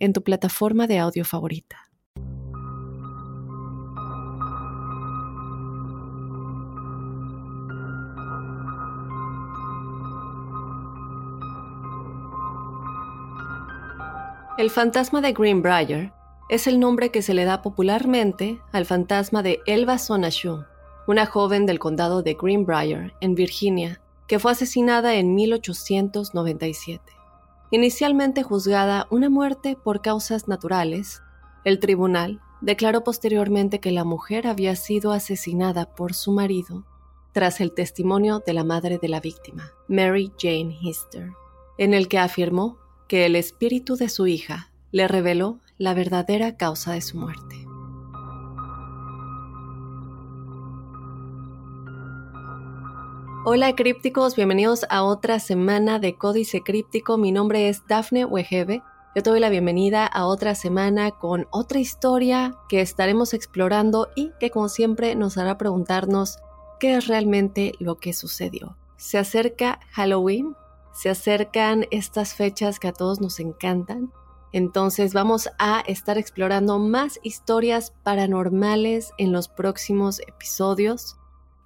en tu plataforma de audio favorita. El fantasma de Greenbrier es el nombre que se le da popularmente al fantasma de Elva Sonashu, una joven del condado de Greenbrier, en Virginia, que fue asesinada en 1897. Inicialmente juzgada una muerte por causas naturales, el tribunal declaró posteriormente que la mujer había sido asesinada por su marido tras el testimonio de la madre de la víctima, Mary Jane Hister, en el que afirmó que el espíritu de su hija le reveló la verdadera causa de su muerte. Hola crípticos, bienvenidos a otra semana de Códice Críptico. Mi nombre es Dafne Wegebe. Yo te doy la bienvenida a otra semana con otra historia que estaremos explorando y que como siempre nos hará preguntarnos qué es realmente lo que sucedió. Se acerca Halloween, se acercan estas fechas que a todos nos encantan. Entonces vamos a estar explorando más historias paranormales en los próximos episodios.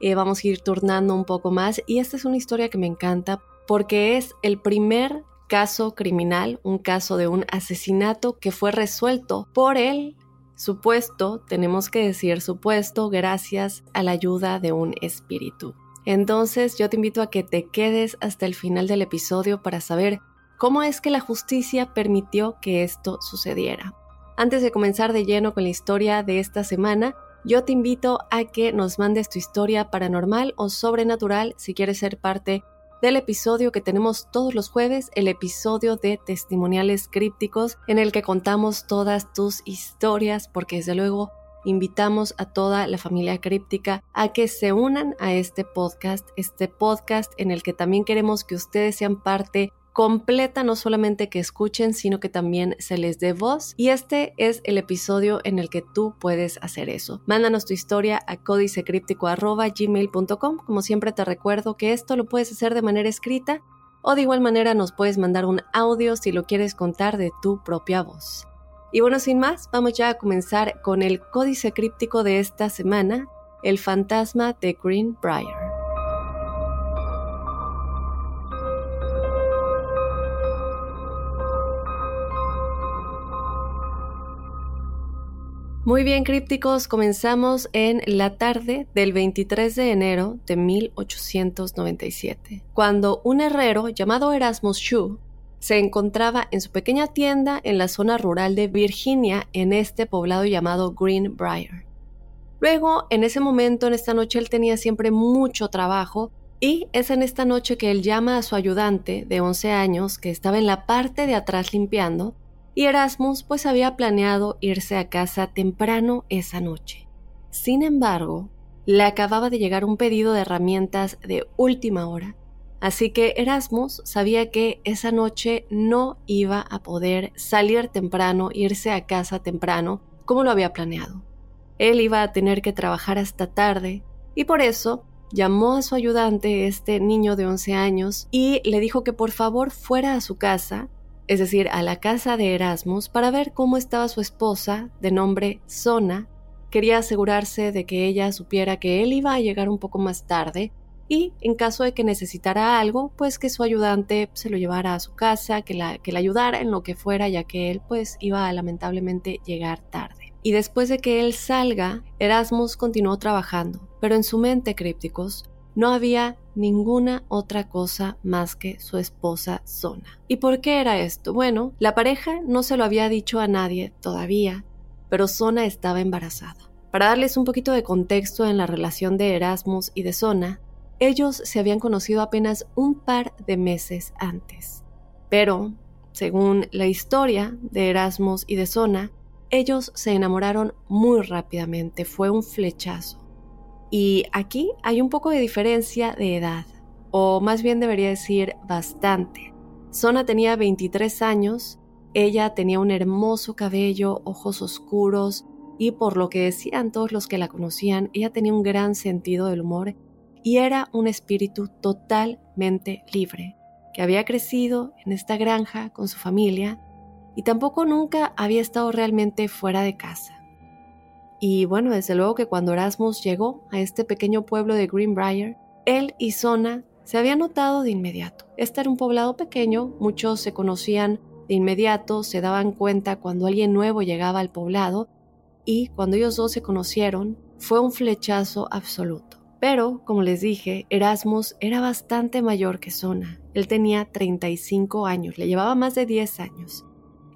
Eh, vamos a ir turnando un poco más. Y esta es una historia que me encanta porque es el primer caso criminal, un caso de un asesinato que fue resuelto por el supuesto, tenemos que decir supuesto, gracias a la ayuda de un espíritu. Entonces yo te invito a que te quedes hasta el final del episodio para saber cómo es que la justicia permitió que esto sucediera. Antes de comenzar de lleno con la historia de esta semana, yo te invito a que nos mandes tu historia paranormal o sobrenatural si quieres ser parte del episodio que tenemos todos los jueves, el episodio de testimoniales crípticos en el que contamos todas tus historias porque desde luego invitamos a toda la familia críptica a que se unan a este podcast, este podcast en el que también queremos que ustedes sean parte completa, no solamente que escuchen, sino que también se les dé voz. Y este es el episodio en el que tú puedes hacer eso. Mándanos tu historia a códicecríptico.gmail.com. Como siempre te recuerdo que esto lo puedes hacer de manera escrita o de igual manera nos puedes mandar un audio si lo quieres contar de tu propia voz. Y bueno, sin más, vamos ya a comenzar con el códice críptico de esta semana, el fantasma de Greenbrier. Muy bien, crípticos, comenzamos en la tarde del 23 de enero de 1897, cuando un herrero llamado Erasmus Shue se encontraba en su pequeña tienda en la zona rural de Virginia, en este poblado llamado Greenbrier. Luego, en ese momento, en esta noche, él tenía siempre mucho trabajo y es en esta noche que él llama a su ayudante de 11 años, que estaba en la parte de atrás limpiando, y Erasmus pues había planeado irse a casa temprano esa noche. Sin embargo, le acababa de llegar un pedido de herramientas de última hora, así que Erasmus sabía que esa noche no iba a poder salir temprano, irse a casa temprano, como lo había planeado. Él iba a tener que trabajar hasta tarde y por eso llamó a su ayudante, este niño de 11 años, y le dijo que por favor fuera a su casa es decir, a la casa de Erasmus, para ver cómo estaba su esposa, de nombre Sona. Quería asegurarse de que ella supiera que él iba a llegar un poco más tarde y, en caso de que necesitara algo, pues que su ayudante se lo llevara a su casa, que la, que la ayudara en lo que fuera, ya que él pues iba a lamentablemente llegar tarde. Y después de que él salga, Erasmus continuó trabajando, pero en su mente, crípticos, no había ninguna otra cosa más que su esposa Zona. ¿Y por qué era esto? Bueno, la pareja no se lo había dicho a nadie todavía, pero Zona estaba embarazada. Para darles un poquito de contexto en la relación de Erasmus y de Zona, ellos se habían conocido apenas un par de meses antes. Pero, según la historia de Erasmus y de Zona, Ellos se enamoraron muy rápidamente, fue un flechazo. Y aquí hay un poco de diferencia de edad, o más bien debería decir bastante. Sona tenía 23 años, ella tenía un hermoso cabello, ojos oscuros, y por lo que decían todos los que la conocían, ella tenía un gran sentido del humor y era un espíritu totalmente libre, que había crecido en esta granja con su familia y tampoco nunca había estado realmente fuera de casa. Y bueno, desde luego que cuando Erasmus llegó a este pequeño pueblo de Greenbrier, él y Sona se habían notado de inmediato. Este era un poblado pequeño, muchos se conocían de inmediato, se daban cuenta cuando alguien nuevo llegaba al poblado y cuando ellos dos se conocieron fue un flechazo absoluto. Pero, como les dije, Erasmus era bastante mayor que Sona. Él tenía 35 años, le llevaba más de 10 años.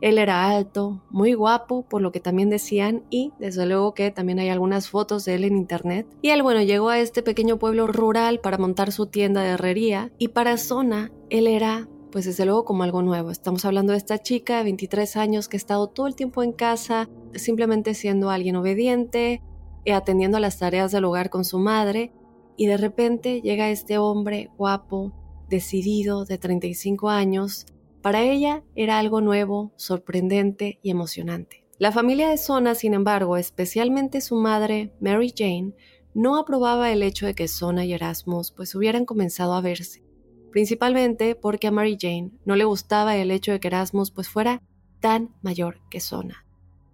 Él era alto, muy guapo, por lo que también decían, y desde luego que también hay algunas fotos de él en internet. Y él, bueno, llegó a este pequeño pueblo rural para montar su tienda de herrería, y para Zona, él era, pues desde luego, como algo nuevo. Estamos hablando de esta chica de 23 años que ha estado todo el tiempo en casa, simplemente siendo alguien obediente, y atendiendo a las tareas del hogar con su madre, y de repente llega este hombre guapo, decidido, de 35 años, para ella era algo nuevo, sorprendente y emocionante. La familia de Sona, sin embargo, especialmente su madre, Mary Jane, no aprobaba el hecho de que Sona y Erasmus pues hubieran comenzado a verse, principalmente porque a Mary Jane no le gustaba el hecho de que Erasmus pues fuera tan mayor que Sona.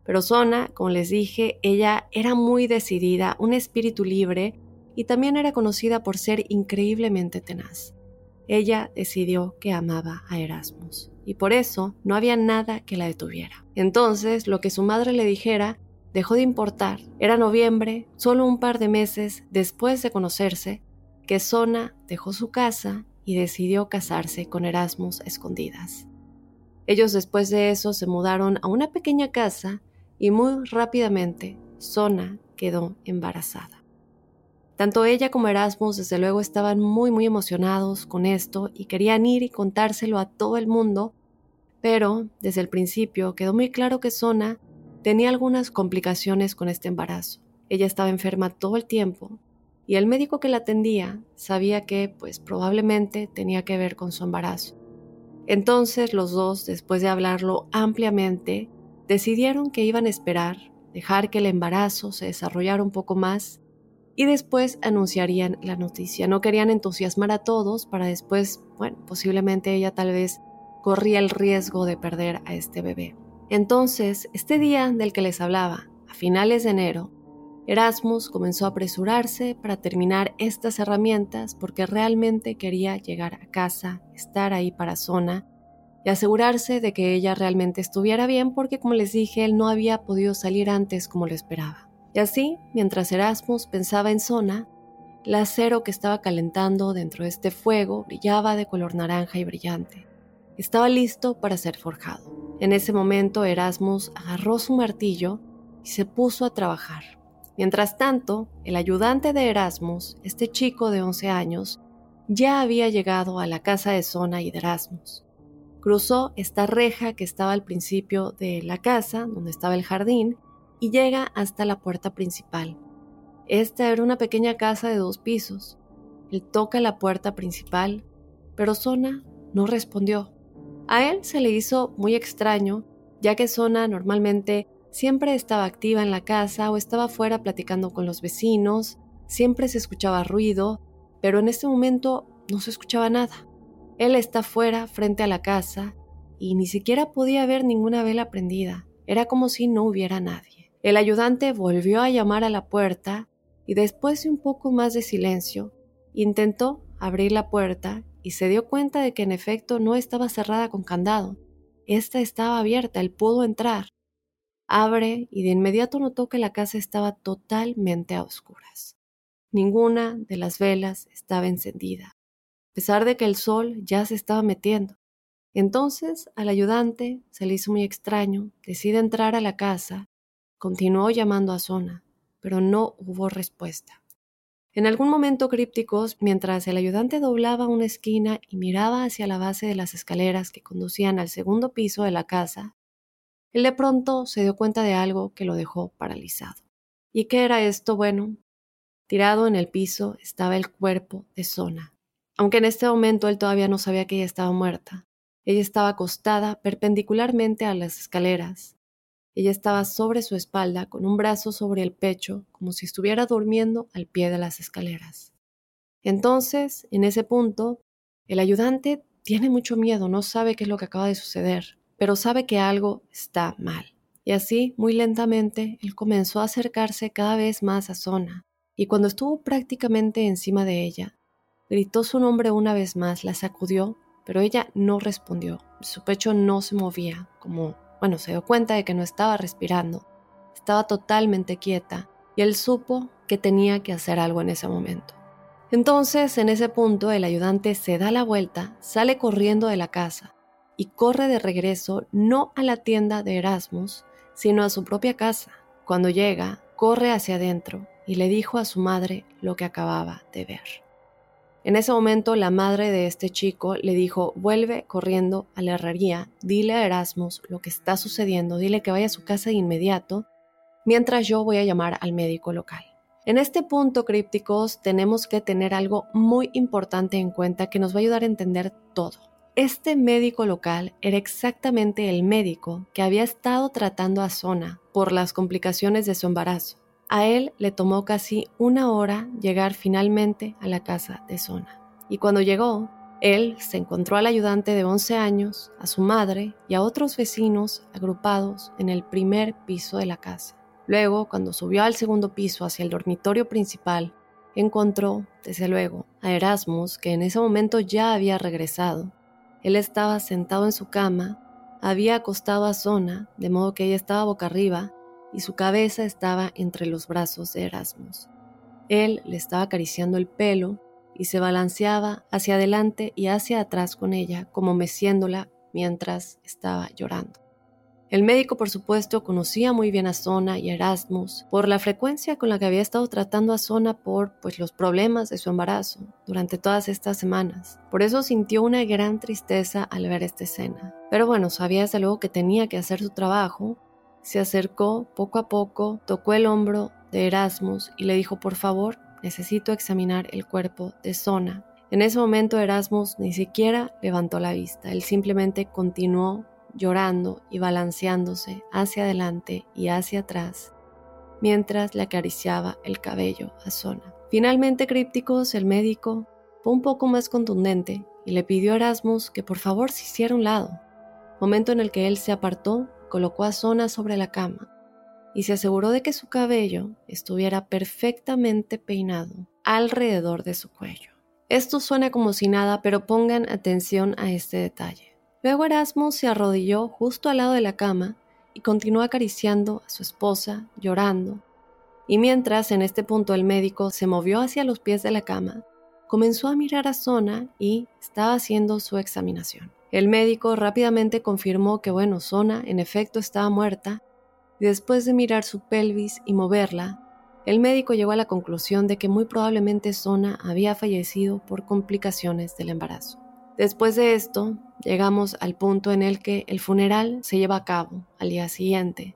Pero Sona, como les dije, ella era muy decidida, un espíritu libre y también era conocida por ser increíblemente tenaz ella decidió que amaba a Erasmus y por eso no había nada que la detuviera. Entonces, lo que su madre le dijera dejó de importar. Era noviembre, solo un par de meses después de conocerse, que Sona dejó su casa y decidió casarse con Erasmus escondidas. Ellos después de eso se mudaron a una pequeña casa y muy rápidamente Sona quedó embarazada. Tanto ella como Erasmus desde luego estaban muy muy emocionados con esto y querían ir y contárselo a todo el mundo, pero desde el principio quedó muy claro que Sona tenía algunas complicaciones con este embarazo. Ella estaba enferma todo el tiempo y el médico que la atendía sabía que pues probablemente tenía que ver con su embarazo. Entonces los dos, después de hablarlo ampliamente, decidieron que iban a esperar, dejar que el embarazo se desarrollara un poco más y después anunciarían la noticia. No querían entusiasmar a todos para después, bueno, posiblemente ella tal vez corría el riesgo de perder a este bebé. Entonces, este día del que les hablaba, a finales de enero, Erasmus comenzó a apresurarse para terminar estas herramientas porque realmente quería llegar a casa, estar ahí para Zona y asegurarse de que ella realmente estuviera bien porque, como les dije, él no había podido salir antes como lo esperaba. Y así, mientras Erasmus pensaba en Zona, el acero que estaba calentando dentro de este fuego brillaba de color naranja y brillante. Estaba listo para ser forjado. En ese momento Erasmus agarró su martillo y se puso a trabajar. Mientras tanto, el ayudante de Erasmus, este chico de 11 años, ya había llegado a la casa de Zona y de Erasmus. Cruzó esta reja que estaba al principio de la casa, donde estaba el jardín, y llega hasta la puerta principal. Esta era una pequeña casa de dos pisos. Él toca la puerta principal, pero Sona no respondió. A él se le hizo muy extraño, ya que Sona normalmente siempre estaba activa en la casa o estaba fuera platicando con los vecinos, siempre se escuchaba ruido, pero en este momento no se escuchaba nada. Él está fuera, frente a la casa, y ni siquiera podía ver ninguna vela prendida. Era como si no hubiera nadie. El ayudante volvió a llamar a la puerta y después de un poco más de silencio, intentó abrir la puerta y se dio cuenta de que en efecto no estaba cerrada con candado. Esta estaba abierta, él pudo entrar. Abre y de inmediato notó que la casa estaba totalmente a oscuras. Ninguna de las velas estaba encendida, a pesar de que el sol ya se estaba metiendo. Entonces al ayudante se le hizo muy extraño, decide entrar a la casa Continuó llamando a Zona, pero no hubo respuesta. En algún momento crípticos, mientras el ayudante doblaba una esquina y miraba hacia la base de las escaleras que conducían al segundo piso de la casa, él de pronto se dio cuenta de algo que lo dejó paralizado. ¿Y qué era esto? Bueno, tirado en el piso estaba el cuerpo de Sona. Aunque en este momento él todavía no sabía que ella estaba muerta. Ella estaba acostada perpendicularmente a las escaleras. Ella estaba sobre su espalda con un brazo sobre el pecho, como si estuviera durmiendo al pie de las escaleras. Entonces, en ese punto, el ayudante tiene mucho miedo, no sabe qué es lo que acaba de suceder, pero sabe que algo está mal. Y así, muy lentamente, él comenzó a acercarse cada vez más a Zona, y cuando estuvo prácticamente encima de ella, gritó su nombre una vez más, la sacudió, pero ella no respondió. Su pecho no se movía, como, bueno, se dio cuenta de que no estaba respirando. Estaba totalmente quieta, y él supo que tenía que hacer algo en ese momento. Entonces, en ese punto, el ayudante se da la vuelta, sale corriendo de la casa y corre de regreso no a la tienda de Erasmus, sino a su propia casa. Cuando llega, corre hacia adentro y le dijo a su madre lo que acababa de ver. En ese momento la madre de este chico le dijo, vuelve corriendo a la herrería, dile a Erasmus lo que está sucediendo, dile que vaya a su casa de inmediato, mientras yo voy a llamar al médico local. En este punto, crípticos, tenemos que tener algo muy importante en cuenta que nos va a ayudar a entender todo. Este médico local era exactamente el médico que había estado tratando a Zona por las complicaciones de su embarazo. A él le tomó casi una hora llegar finalmente a la casa de Zona. Y cuando llegó, él se encontró al ayudante de 11 años, a su madre y a otros vecinos agrupados en el primer piso de la casa. Luego, cuando subió al segundo piso hacia el dormitorio principal, encontró, desde luego, a Erasmus, que en ese momento ya había regresado. Él estaba sentado en su cama, había acostado a Zona, de modo que ella estaba boca arriba, y su cabeza estaba entre los brazos de Erasmus. Él le estaba acariciando el pelo y se balanceaba hacia adelante y hacia atrás con ella, como meciéndola mientras estaba llorando. El médico, por supuesto, conocía muy bien a Zona y a Erasmus por la frecuencia con la que había estado tratando a Zona por pues, los problemas de su embarazo durante todas estas semanas. Por eso sintió una gran tristeza al ver esta escena. Pero bueno, sabía desde luego que tenía que hacer su trabajo. Se acercó poco a poco, tocó el hombro de Erasmus y le dijo, por favor, necesito examinar el cuerpo de Zona. En ese momento Erasmus ni siquiera levantó la vista, él simplemente continuó llorando y balanceándose hacia adelante y hacia atrás, mientras le acariciaba el cabello a Zona. Finalmente, crípticos, el médico fue un poco más contundente y le pidió a Erasmus que por favor se hiciera un lado, momento en el que él se apartó, colocó a Zona sobre la cama y se aseguró de que su cabello estuviera perfectamente peinado alrededor de su cuello. Esto suena como si nada, pero pongan atención a este detalle. Luego Erasmus se arrodilló justo al lado de la cama y continuó acariciando a su esposa, llorando. Y mientras en este punto el médico se movió hacia los pies de la cama, comenzó a mirar a Zona y estaba haciendo su examinación. El médico rápidamente confirmó que, bueno, Zona en efecto estaba muerta, después de mirar su pelvis y moverla, el médico llegó a la conclusión de que muy probablemente Zona había fallecido por complicaciones del embarazo. Después de esto, llegamos al punto en el que el funeral se lleva a cabo al día siguiente.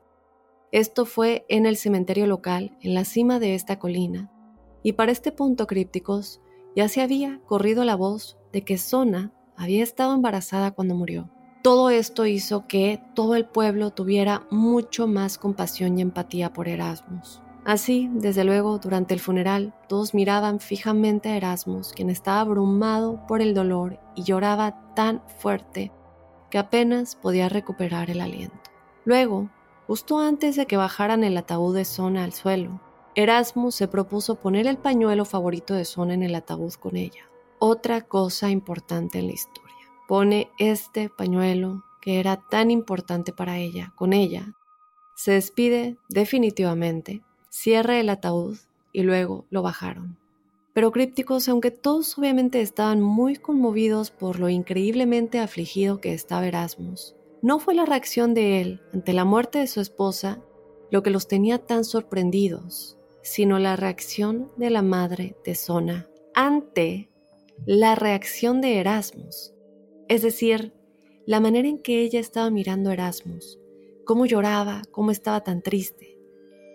Esto fue en el cementerio local, en la cima de esta colina, y para este punto crípticos ya se había corrido la voz de que Zona había estado embarazada cuando murió. Todo esto hizo que todo el pueblo tuviera mucho más compasión y empatía por Erasmus. Así, desde luego, durante el funeral, todos miraban fijamente a Erasmus, quien estaba abrumado por el dolor y lloraba tan fuerte que apenas podía recuperar el aliento. Luego, justo antes de que bajaran el ataúd de Zona al suelo, Erasmus se propuso poner el pañuelo favorito de Zona en el ataúd con ella. Otra cosa importante en la historia. Pone este pañuelo, que era tan importante para ella, con ella. Se despide definitivamente cierra el ataúd y luego lo bajaron. Pero crípticos, aunque todos obviamente estaban muy conmovidos por lo increíblemente afligido que estaba Erasmus, no fue la reacción de él ante la muerte de su esposa lo que los tenía tan sorprendidos, sino la reacción de la madre de Zona ante la reacción de Erasmus. Es decir, la manera en que ella estaba mirando a Erasmus, cómo lloraba, cómo estaba tan triste.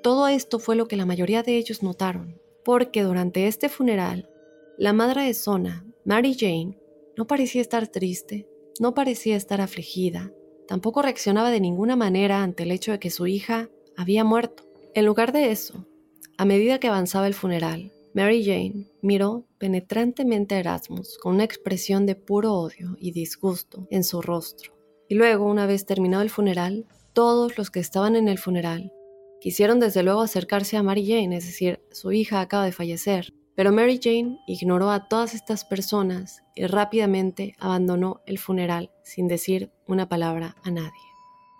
Todo esto fue lo que la mayoría de ellos notaron, porque durante este funeral, la madre de Sona, Mary Jane, no parecía estar triste, no parecía estar afligida, tampoco reaccionaba de ninguna manera ante el hecho de que su hija había muerto. En lugar de eso, a medida que avanzaba el funeral, Mary Jane miró penetrantemente a Erasmus con una expresión de puro odio y disgusto en su rostro. Y luego, una vez terminado el funeral, todos los que estaban en el funeral quisieron desde luego acercarse a Mary Jane, es decir, su hija acaba de fallecer, pero Mary Jane ignoró a todas estas personas y rápidamente abandonó el funeral sin decir una palabra a nadie.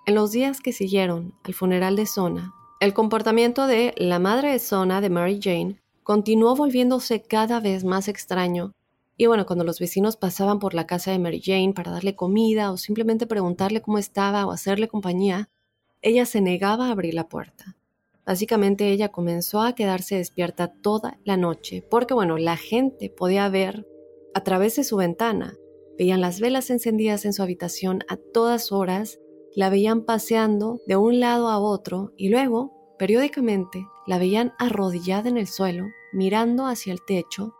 En los días que siguieron al funeral de Sona, el comportamiento de la madre de Sona, de Mary Jane, continuó volviéndose cada vez más extraño y bueno, cuando los vecinos pasaban por la casa de Mary Jane para darle comida o simplemente preguntarle cómo estaba o hacerle compañía, ella se negaba a abrir la puerta. Básicamente ella comenzó a quedarse despierta toda la noche porque bueno, la gente podía ver a través de su ventana, veían las velas encendidas en su habitación a todas horas, la veían paseando de un lado a otro y luego, periódicamente, la veían arrodillada en el suelo, mirando hacia el techo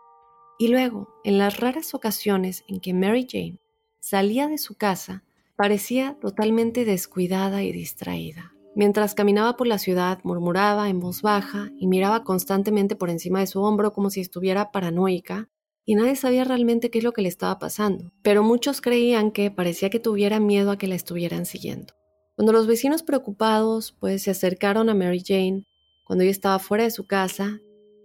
y luego, en las raras ocasiones en que Mary Jane salía de su casa, parecía totalmente descuidada y distraída. Mientras caminaba por la ciudad, murmuraba en voz baja y miraba constantemente por encima de su hombro como si estuviera paranoica, y nadie sabía realmente qué es lo que le estaba pasando, pero muchos creían que parecía que tuviera miedo a que la estuvieran siguiendo. Cuando los vecinos preocupados pues se acercaron a Mary Jane, cuando ella estaba fuera de su casa,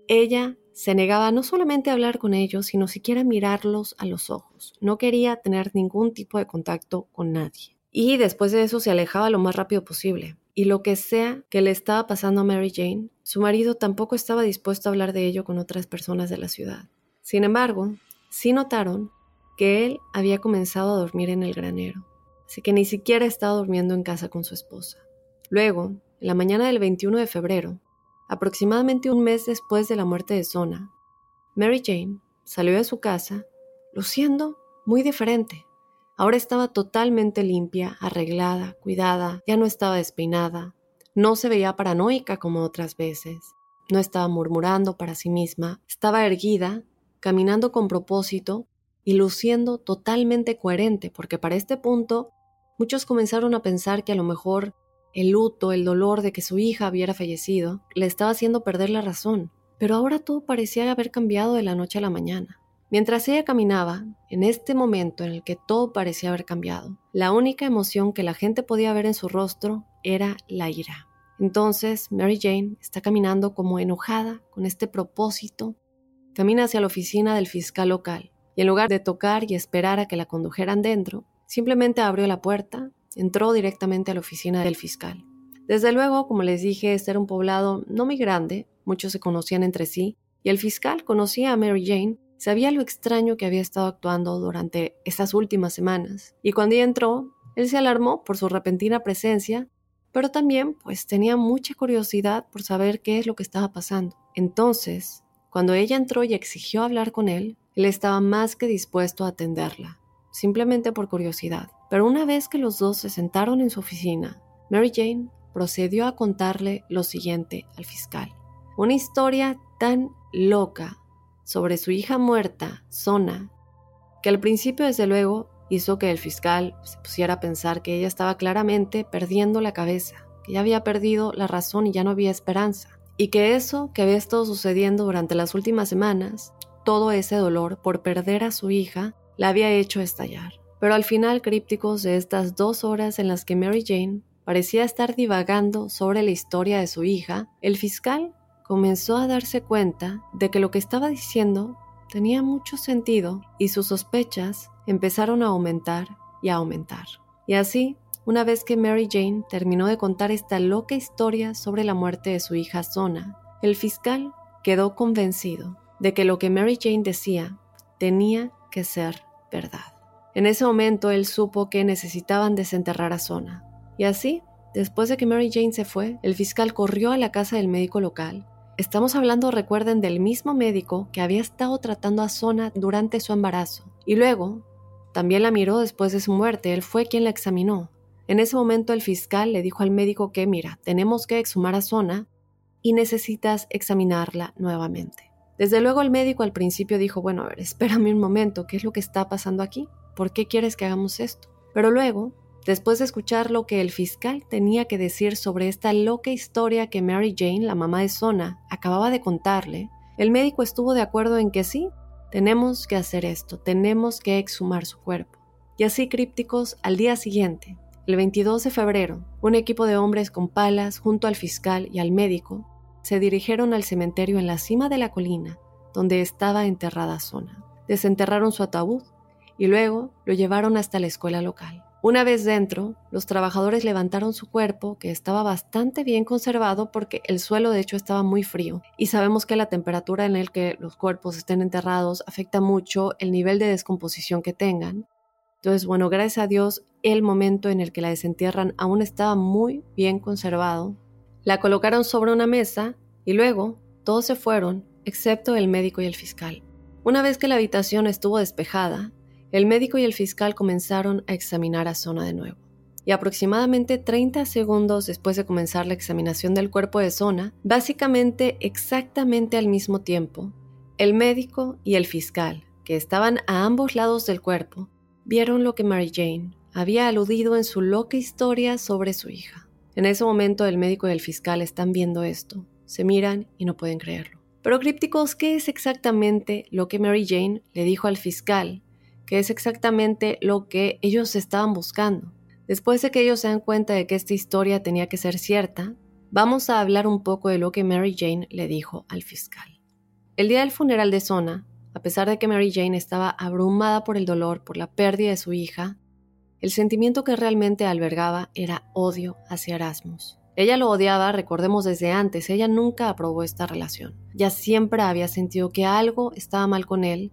ella se negaba no solamente a hablar con ellos, sino siquiera mirarlos a los ojos. No quería tener ningún tipo de contacto con nadie. Y después de eso se alejaba lo más rápido posible. Y lo que sea que le estaba pasando a Mary Jane, su marido tampoco estaba dispuesto a hablar de ello con otras personas de la ciudad. Sin embargo, sí notaron que él había comenzado a dormir en el granero, así que ni siquiera estaba durmiendo en casa con su esposa. Luego, en la mañana del 21 de febrero, Aproximadamente un mes después de la muerte de Sona, Mary Jane salió de su casa luciendo muy diferente. Ahora estaba totalmente limpia, arreglada, cuidada, ya no estaba despeinada, no se veía paranoica como otras veces, no estaba murmurando para sí misma, estaba erguida, caminando con propósito y luciendo totalmente coherente, porque para este punto muchos comenzaron a pensar que a lo mejor el luto, el dolor de que su hija hubiera fallecido, le estaba haciendo perder la razón, pero ahora todo parecía haber cambiado de la noche a la mañana. Mientras ella caminaba, en este momento en el que todo parecía haber cambiado, la única emoción que la gente podía ver en su rostro era la ira. Entonces, Mary Jane está caminando como enojada con este propósito, camina hacia la oficina del fiscal local, y en lugar de tocar y esperar a que la condujeran dentro, simplemente abrió la puerta entró directamente a la oficina del fiscal. Desde luego, como les dije, este era un poblado no muy grande, muchos se conocían entre sí, y el fiscal conocía a Mary Jane, sabía lo extraño que había estado actuando durante estas últimas semanas, y cuando ella entró, él se alarmó por su repentina presencia, pero también pues tenía mucha curiosidad por saber qué es lo que estaba pasando. Entonces, cuando ella entró y exigió hablar con él, él estaba más que dispuesto a atenderla, simplemente por curiosidad. Pero una vez que los dos se sentaron en su oficina, Mary Jane procedió a contarle lo siguiente al fiscal. Una historia tan loca sobre su hija muerta, Sona, que al principio desde luego hizo que el fiscal se pusiera a pensar que ella estaba claramente perdiendo la cabeza, que ya había perdido la razón y ya no había esperanza, y que eso que había estado sucediendo durante las últimas semanas, todo ese dolor por perder a su hija, la había hecho estallar. Pero al final crípticos de estas dos horas en las que Mary Jane parecía estar divagando sobre la historia de su hija, el fiscal comenzó a darse cuenta de que lo que estaba diciendo tenía mucho sentido y sus sospechas empezaron a aumentar y a aumentar. Y así, una vez que Mary Jane terminó de contar esta loca historia sobre la muerte de su hija Zona, el fiscal quedó convencido de que lo que Mary Jane decía tenía que ser verdad. En ese momento él supo que necesitaban desenterrar a Zona. Y así, después de que Mary Jane se fue, el fiscal corrió a la casa del médico local. Estamos hablando, recuerden, del mismo médico que había estado tratando a Zona durante su embarazo. Y luego, también la miró después de su muerte, él fue quien la examinó. En ese momento el fiscal le dijo al médico que, mira, tenemos que exhumar a Zona y necesitas examinarla nuevamente. Desde luego el médico al principio dijo, bueno, a ver, espérame un momento, ¿qué es lo que está pasando aquí? ¿Por qué quieres que hagamos esto? Pero luego, después de escuchar lo que el fiscal tenía que decir sobre esta loca historia que Mary Jane, la mamá de Sona, acababa de contarle, el médico estuvo de acuerdo en que sí, tenemos que hacer esto, tenemos que exhumar su cuerpo. Y así crípticos, al día siguiente, el 22 de febrero, un equipo de hombres con palas junto al fiscal y al médico se dirigieron al cementerio en la cima de la colina donde estaba enterrada Zona. Desenterraron su ataúd y luego lo llevaron hasta la escuela local. Una vez dentro, los trabajadores levantaron su cuerpo, que estaba bastante bien conservado porque el suelo de hecho estaba muy frío, y sabemos que la temperatura en el que los cuerpos estén enterrados afecta mucho el nivel de descomposición que tengan. Entonces, bueno, gracias a Dios, el momento en el que la desentierran aún estaba muy bien conservado la colocaron sobre una mesa y luego todos se fueron, excepto el médico y el fiscal. Una vez que la habitación estuvo despejada, el médico y el fiscal comenzaron a examinar a Zona de nuevo. Y aproximadamente 30 segundos después de comenzar la examinación del cuerpo de Zona, básicamente exactamente al mismo tiempo, el médico y el fiscal, que estaban a ambos lados del cuerpo, vieron lo que Mary Jane había aludido en su loca historia sobre su hija. En ese momento el médico y el fiscal están viendo esto, se miran y no pueden creerlo. Pero crípticos, ¿qué es exactamente lo que Mary Jane le dijo al fiscal? ¿Qué es exactamente lo que ellos estaban buscando? Después de que ellos se dan cuenta de que esta historia tenía que ser cierta, vamos a hablar un poco de lo que Mary Jane le dijo al fiscal. El día del funeral de Zona, a pesar de que Mary Jane estaba abrumada por el dolor por la pérdida de su hija, el sentimiento que realmente albergaba era odio hacia Erasmus. Ella lo odiaba, recordemos desde antes, ella nunca aprobó esta relación. Ya siempre había sentido que algo estaba mal con él,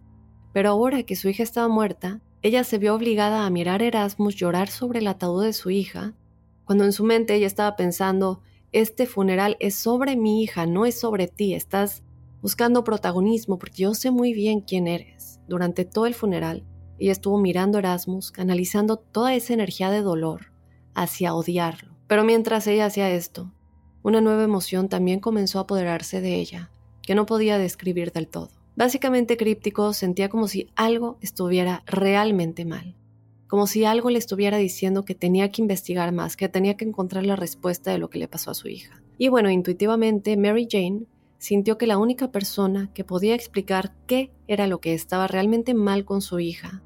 pero ahora que su hija estaba muerta, ella se vio obligada a mirar a Erasmus llorar sobre el ataúd de su hija, cuando en su mente ella estaba pensando, este funeral es sobre mi hija, no es sobre ti, estás buscando protagonismo porque yo sé muy bien quién eres. Durante todo el funeral, y estuvo mirando a Erasmus, canalizando toda esa energía de dolor hacia odiarlo. Pero mientras ella hacía esto, una nueva emoción también comenzó a apoderarse de ella, que no podía describir del todo. Básicamente críptico sentía como si algo estuviera realmente mal, como si algo le estuviera diciendo que tenía que investigar más, que tenía que encontrar la respuesta de lo que le pasó a su hija. Y bueno, intuitivamente Mary Jane sintió que la única persona que podía explicar qué era lo que estaba realmente mal con su hija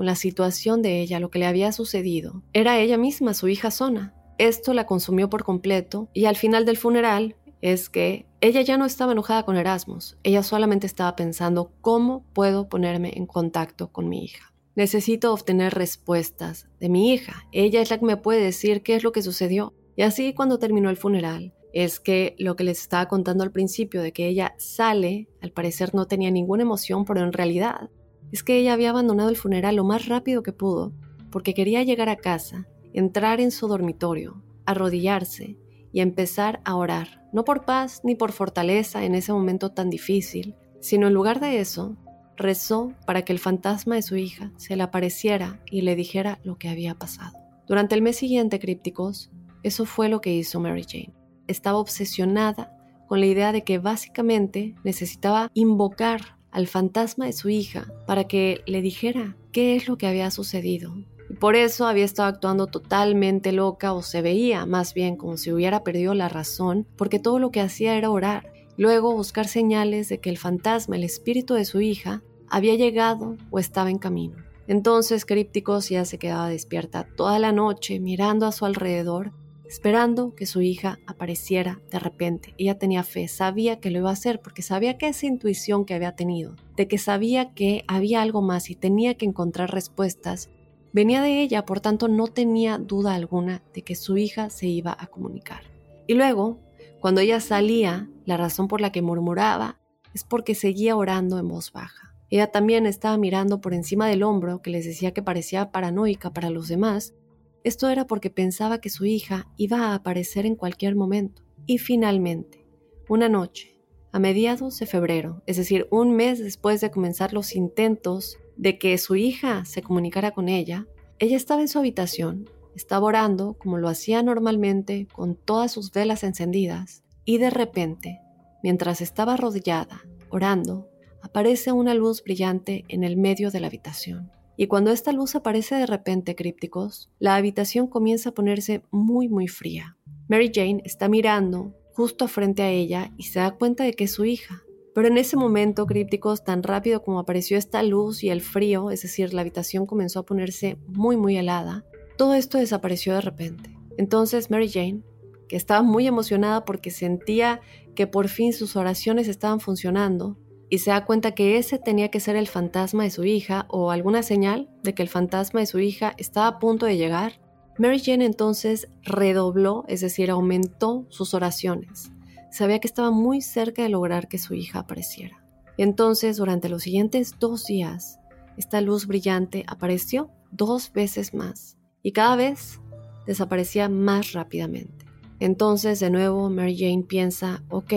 con la situación de ella, lo que le había sucedido, era ella misma, su hija Zona. Esto la consumió por completo y al final del funeral es que ella ya no estaba enojada con Erasmus, ella solamente estaba pensando cómo puedo ponerme en contacto con mi hija. Necesito obtener respuestas de mi hija, ella es la que me puede decir qué es lo que sucedió. Y así cuando terminó el funeral, es que lo que les estaba contando al principio de que ella sale, al parecer no tenía ninguna emoción, pero en realidad es que ella había abandonado el funeral lo más rápido que pudo, porque quería llegar a casa, entrar en su dormitorio, arrodillarse y empezar a orar, no por paz ni por fortaleza en ese momento tan difícil, sino en lugar de eso, rezó para que el fantasma de su hija se le apareciera y le dijera lo que había pasado. Durante el mes siguiente, crípticos, eso fue lo que hizo Mary Jane. Estaba obsesionada con la idea de que básicamente necesitaba invocar al fantasma de su hija para que le dijera qué es lo que había sucedido. Y por eso había estado actuando totalmente loca o se veía más bien como si hubiera perdido la razón porque todo lo que hacía era orar. Luego buscar señales de que el fantasma, el espíritu de su hija, había llegado o estaba en camino. Entonces Crípticos ya se quedaba despierta toda la noche mirando a su alrededor esperando que su hija apareciera de repente. Ella tenía fe, sabía que lo iba a hacer porque sabía que esa intuición que había tenido, de que sabía que había algo más y tenía que encontrar respuestas, venía de ella, por tanto no tenía duda alguna de que su hija se iba a comunicar. Y luego, cuando ella salía, la razón por la que murmuraba es porque seguía orando en voz baja. Ella también estaba mirando por encima del hombro que les decía que parecía paranoica para los demás, esto era porque pensaba que su hija iba a aparecer en cualquier momento. Y finalmente, una noche, a mediados de febrero, es decir, un mes después de comenzar los intentos de que su hija se comunicara con ella, ella estaba en su habitación estaba orando como lo hacía normalmente con todas sus velas encendidas y de repente, mientras estaba arrodillada, orando, aparece una luz brillante en el medio de la habitación. Y cuando esta luz aparece de repente, crípticos, la habitación comienza a ponerse muy muy fría. Mary Jane está mirando justo frente a ella y se da cuenta de que es su hija. Pero en ese momento, crípticos, tan rápido como apareció esta luz y el frío, es decir, la habitación comenzó a ponerse muy muy helada, todo esto desapareció de repente. Entonces Mary Jane, que estaba muy emocionada porque sentía que por fin sus oraciones estaban funcionando, y se da cuenta que ese tenía que ser el fantasma de su hija o alguna señal de que el fantasma de su hija estaba a punto de llegar, Mary Jane entonces redobló, es decir, aumentó sus oraciones. Sabía que estaba muy cerca de lograr que su hija apareciera. entonces, durante los siguientes dos días, esta luz brillante apareció dos veces más y cada vez desaparecía más rápidamente. Entonces de nuevo Mary Jane piensa, ok,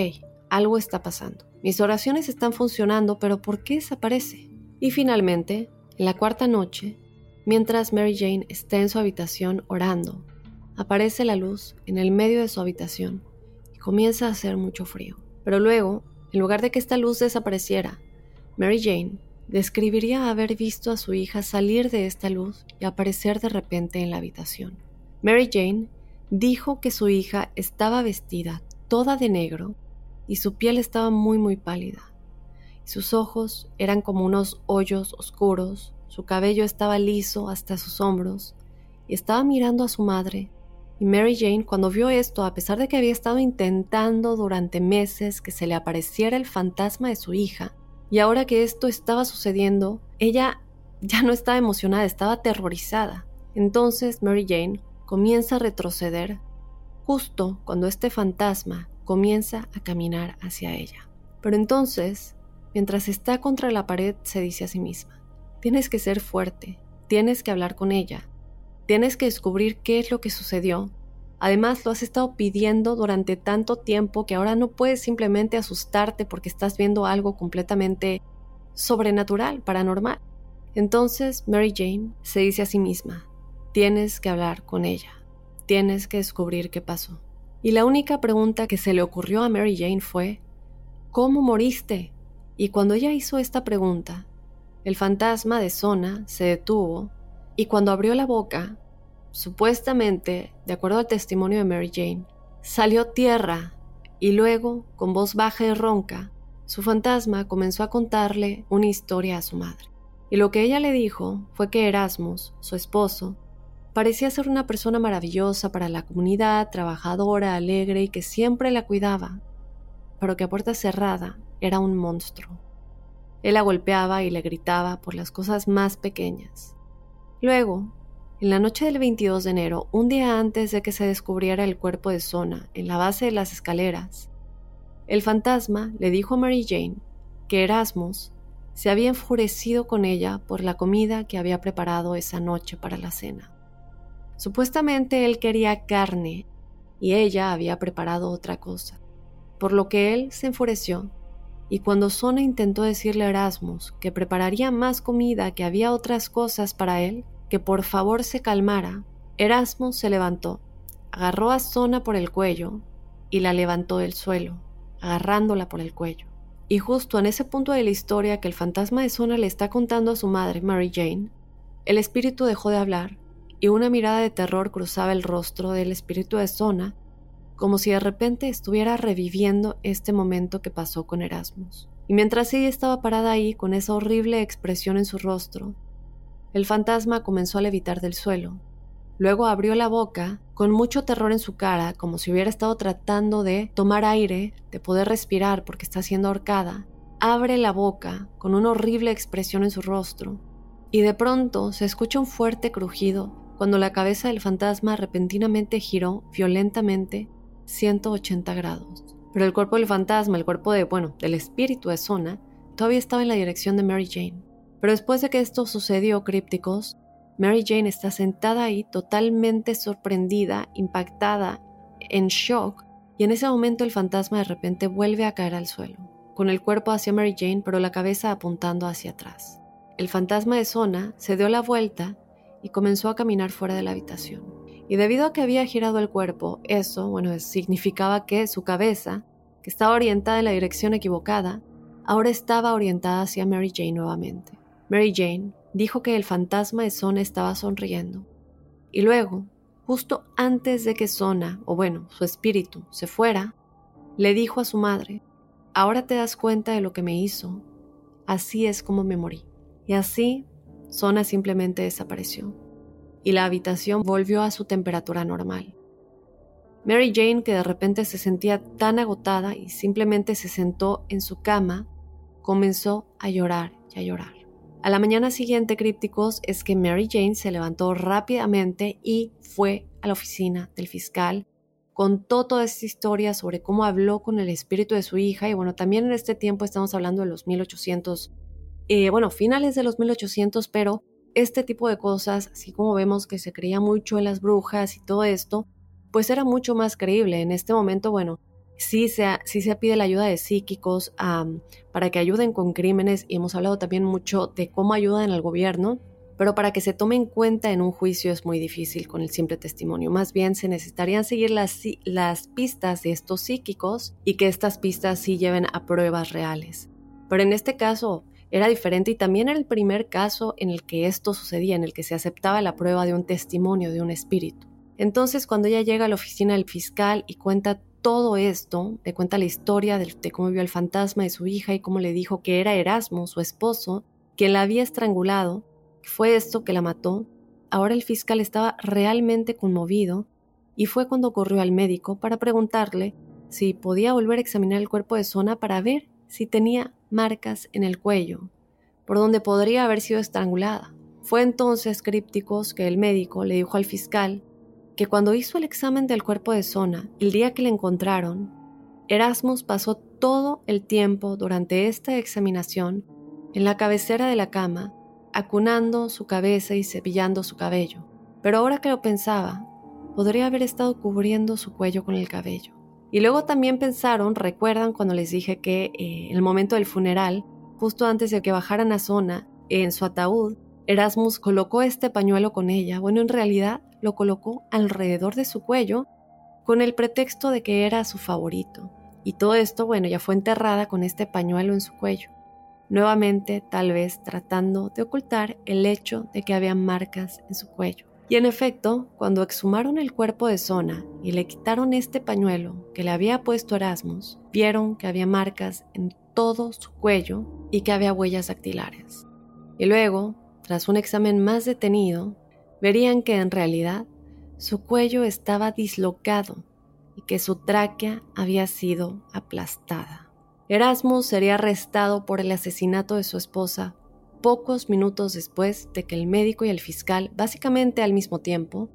algo está pasando. Mis oraciones están funcionando, pero ¿por qué desaparece? Y finalmente, en la cuarta noche, mientras Mary Jane está en su habitación orando, aparece la luz en el medio de su habitación comienza a hacer mucho frío. Pero luego, en lugar de que esta luz desapareciera, Mary Jane describiría haber visto a su hija salir de esta luz y aparecer de repente en la habitación. Mary Jane dijo que su hija estaba vestida toda de negro y su piel estaba muy muy pálida. Sus ojos eran como unos hoyos oscuros, su cabello estaba liso hasta sus hombros y estaba mirando a su madre. Y Mary Jane cuando vio esto, a pesar de que había estado intentando durante meses que se le apareciera el fantasma de su hija, y ahora que esto estaba sucediendo, ella ya no estaba emocionada, estaba aterrorizada. Entonces Mary Jane comienza a retroceder justo cuando este fantasma comienza a caminar hacia ella. Pero entonces, mientras está contra la pared, se dice a sí misma, tienes que ser fuerte, tienes que hablar con ella, tienes que descubrir qué es lo que sucedió Además, lo has estado pidiendo durante tanto tiempo que ahora no puedes simplemente asustarte porque estás viendo algo completamente sobrenatural, paranormal. Entonces, Mary Jane se dice a sí misma, tienes que hablar con ella, tienes que descubrir qué pasó. Y la única pregunta que se le ocurrió a Mary Jane fue, ¿cómo moriste? Y cuando ella hizo esta pregunta, el fantasma de Sona se detuvo y cuando abrió la boca Supuestamente, de acuerdo al testimonio de Mary Jane, salió tierra y luego, con voz baja y ronca, su fantasma comenzó a contarle una historia a su madre. Y lo que ella le dijo fue que Erasmus, su esposo, parecía ser una persona maravillosa para la comunidad, trabajadora, alegre y que siempre la cuidaba, pero que a puerta cerrada era un monstruo. Él la golpeaba y le gritaba por las cosas más pequeñas. Luego, en la noche del 22 de enero, un día antes de que se descubriera el cuerpo de Sona en la base de las escaleras, el fantasma le dijo a Mary Jane que Erasmus se había enfurecido con ella por la comida que había preparado esa noche para la cena. Supuestamente él quería carne y ella había preparado otra cosa, por lo que él se enfureció y cuando Sona intentó decirle a Erasmus que prepararía más comida, que había otras cosas para él, que por favor se calmara, Erasmo se levantó, agarró a Sona por el cuello y la levantó del suelo, agarrándola por el cuello. Y justo en ese punto de la historia que el fantasma de Sona le está contando a su madre, Mary Jane, el espíritu dejó de hablar y una mirada de terror cruzaba el rostro del espíritu de Sona, como si de repente estuviera reviviendo este momento que pasó con Erasmus. Y mientras ella estaba parada ahí con esa horrible expresión en su rostro, el fantasma comenzó a levitar del suelo. Luego abrió la boca, con mucho terror en su cara, como si hubiera estado tratando de tomar aire, de poder respirar porque está siendo ahorcada. Abre la boca, con una horrible expresión en su rostro, y de pronto se escucha un fuerte crujido cuando la cabeza del fantasma repentinamente giró violentamente 180 grados. Pero el cuerpo del fantasma, el cuerpo de, bueno, del espíritu de Zona, todavía estaba en la dirección de Mary Jane. Pero después de que esto sucedió, crípticos, Mary Jane está sentada ahí totalmente sorprendida, impactada, en shock, y en ese momento el fantasma de repente vuelve a caer al suelo, con el cuerpo hacia Mary Jane pero la cabeza apuntando hacia atrás. El fantasma de Zona se dio la vuelta y comenzó a caminar fuera de la habitación. Y debido a que había girado el cuerpo, eso, bueno, significaba que su cabeza, que estaba orientada en la dirección equivocada, ahora estaba orientada hacia Mary Jane nuevamente. Mary Jane dijo que el fantasma de Sona estaba sonriendo. Y luego, justo antes de que Sona, o bueno, su espíritu, se fuera, le dijo a su madre, ahora te das cuenta de lo que me hizo, así es como me morí. Y así, Sona simplemente desapareció, y la habitación volvió a su temperatura normal. Mary Jane, que de repente se sentía tan agotada y simplemente se sentó en su cama, comenzó a llorar y a llorar. A la mañana siguiente, crípticos, es que Mary Jane se levantó rápidamente y fue a la oficina del fiscal, contó toda esta historia sobre cómo habló con el espíritu de su hija y bueno, también en este tiempo estamos hablando de los 1800, eh, bueno, finales de los 1800, pero este tipo de cosas, así como vemos que se creía mucho en las brujas y todo esto, pues era mucho más creíble. En este momento, bueno, sí se, se pide la ayuda de psíquicos para que ayuden con crímenes y hemos hablado también mucho de cómo ayudan al gobierno, pero para que se tome en cuenta en un juicio es muy difícil con el simple testimonio. Más bien se necesitarían seguir las, las pistas de estos psíquicos y que estas pistas sí lleven a pruebas reales. Pero en este caso era diferente y también era el primer caso en el que esto sucedía, en el que se aceptaba la prueba de un testimonio de un espíritu. Entonces, cuando ella llega a la oficina del fiscal y cuenta todo esto, le cuenta la historia de, cómo vio el fantasma de su hija y cómo le dijo que era Erasmo, su esposo, quien la había estrangulado, que fue esto que la mató. Ahora el fiscal estaba realmente conmovido y fue cuando corrió al médico para preguntarle si podía volver a examinar el cuerpo de Zona para ver si tenía marcas en el cuello, por donde podría haber sido estrangulada. Fue entonces, crípticos, que el médico le dijo al fiscal que cuando hizo el examen del cuerpo de Zona, el día que le encontraron, Erasmus pasó todo el tiempo durante esta examinación en la cabecera de la cama, acunando su cabeza y cepillando su cabello. Pero ahora que lo pensaba, podría haber estado cubriendo su cuello con el cabello. Y luego también pensaron, recuerdan cuando les dije que eh, el momento del funeral, justo antes de que bajaran a Zona, en su ataúd, Erasmus colocó este pañuelo con ella. Bueno, en realidad lo colocó alrededor de su cuello con el pretexto de que era su favorito. Y todo esto, bueno, ya fue enterrada con este pañuelo en su cuello, nuevamente tal vez tratando de ocultar el hecho de que había marcas en su cuello. Y en efecto, cuando exhumaron el cuerpo de Zona y le quitaron este pañuelo que le había puesto Erasmus, vieron que había marcas en todo su cuello y que había huellas dactilares. Y luego, tras un examen más detenido, verían que en realidad su cuello estaba dislocado y que su tráquea había sido aplastada. Erasmus sería arrestado por el asesinato de su esposa pocos minutos después de que el médico y el fiscal, básicamente al mismo tiempo,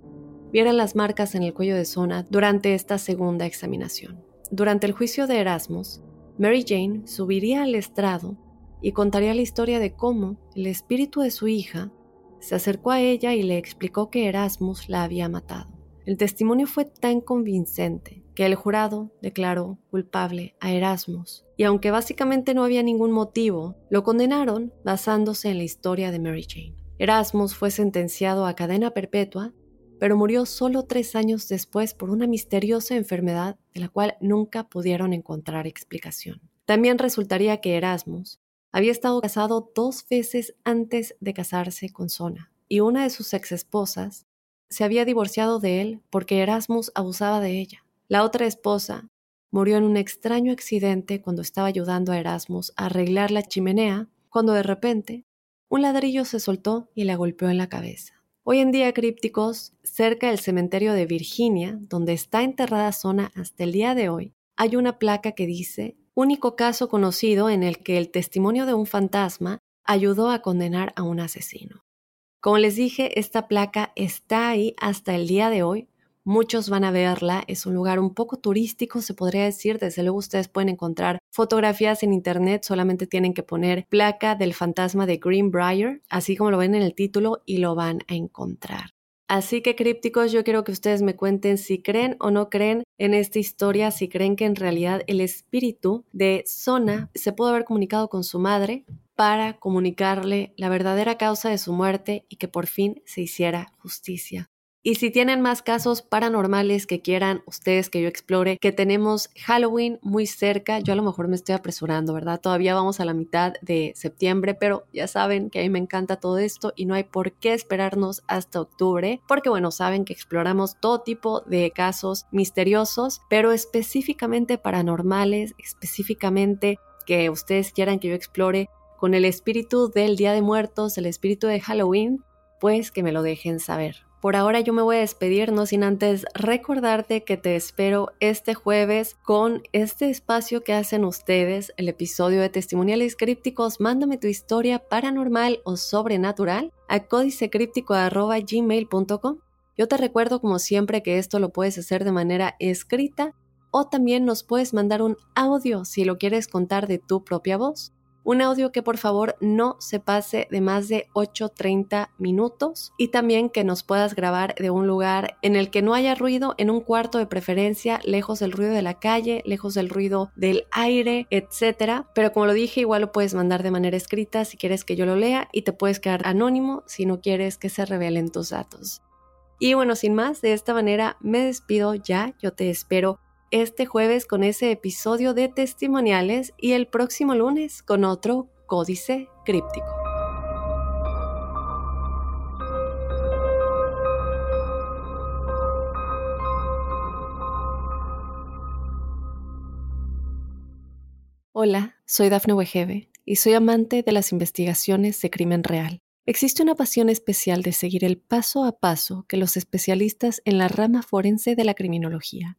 vieran las marcas en el cuello de Zona durante esta segunda examinación. Durante el juicio de Erasmus, Mary Jane subiría al estrado y contaría la historia de cómo el espíritu de su hija se acercó a ella y le explicó que Erasmus la había matado. El testimonio fue tan convincente que el jurado declaró culpable a Erasmus, y aunque básicamente no había ningún motivo, lo condenaron basándose en la historia de Mary Jane. Erasmus fue sentenciado a cadena perpetua, pero murió solo tres años después por una misteriosa enfermedad de la cual nunca pudieron encontrar explicación. También resultaría que Erasmus había estado casado dos veces antes de casarse con Sona, y una de sus ex esposas se había divorciado de él porque Erasmus abusaba de ella. La otra esposa murió en un extraño accidente cuando estaba ayudando a Erasmus a arreglar la chimenea, cuando de repente un ladrillo se soltó y la golpeó en la cabeza. Hoy en día, crípticos, cerca del cementerio de Virginia, donde está enterrada Zona hasta el día de hoy, hay una placa que dice único caso conocido en el que el testimonio de un fantasma ayudó a condenar a un asesino. Como les dije, esta placa está ahí hasta el día de hoy. Muchos van a verla, es un lugar un poco turístico, se podría decir, desde luego ustedes pueden encontrar fotografías en internet, solamente tienen que poner placa del fantasma de Greenbrier, así como lo ven en el título, y lo van a encontrar. Así que crípticos, yo quiero que ustedes me cuenten si creen o no creen en esta historia, si creen que en realidad el espíritu de Sona se pudo haber comunicado con su madre para comunicarle la verdadera causa de su muerte y que por fin se hiciera justicia. Y si tienen más casos paranormales que quieran ustedes que yo explore, que tenemos Halloween muy cerca, yo a lo mejor me estoy apresurando, ¿verdad? Todavía vamos a la mitad de septiembre, pero ya saben que a mí me encanta todo esto y no hay por qué esperarnos hasta octubre, porque bueno, saben que exploramos todo tipo de casos misteriosos, pero específicamente paranormales, específicamente que ustedes quieran que yo explore con el espíritu del Día de Muertos, el espíritu de Halloween, pues que me lo dejen saber. Por ahora yo me voy a despedir, no sin antes recordarte que te espero este jueves con este espacio que hacen ustedes, el episodio de testimoniales crípticos. Mándame tu historia paranormal o sobrenatural a códicecríptico.gmail.com. Yo te recuerdo como siempre que esto lo puedes hacer de manera escrita o también nos puedes mandar un audio si lo quieres contar de tu propia voz. Un audio que por favor no se pase de más de 8.30 minutos y también que nos puedas grabar de un lugar en el que no haya ruido, en un cuarto de preferencia, lejos del ruido de la calle, lejos del ruido del aire, etc. Pero como lo dije, igual lo puedes mandar de manera escrita si quieres que yo lo lea y te puedes quedar anónimo si no quieres que se revelen tus datos. Y bueno, sin más, de esta manera me despido ya, yo te espero este jueves con ese episodio de testimoniales y el próximo lunes con otro códice críptico. Hola, soy Dafne Wegebe y soy amante de las investigaciones de crimen real. Existe una pasión especial de seguir el paso a paso que los especialistas en la rama forense de la criminología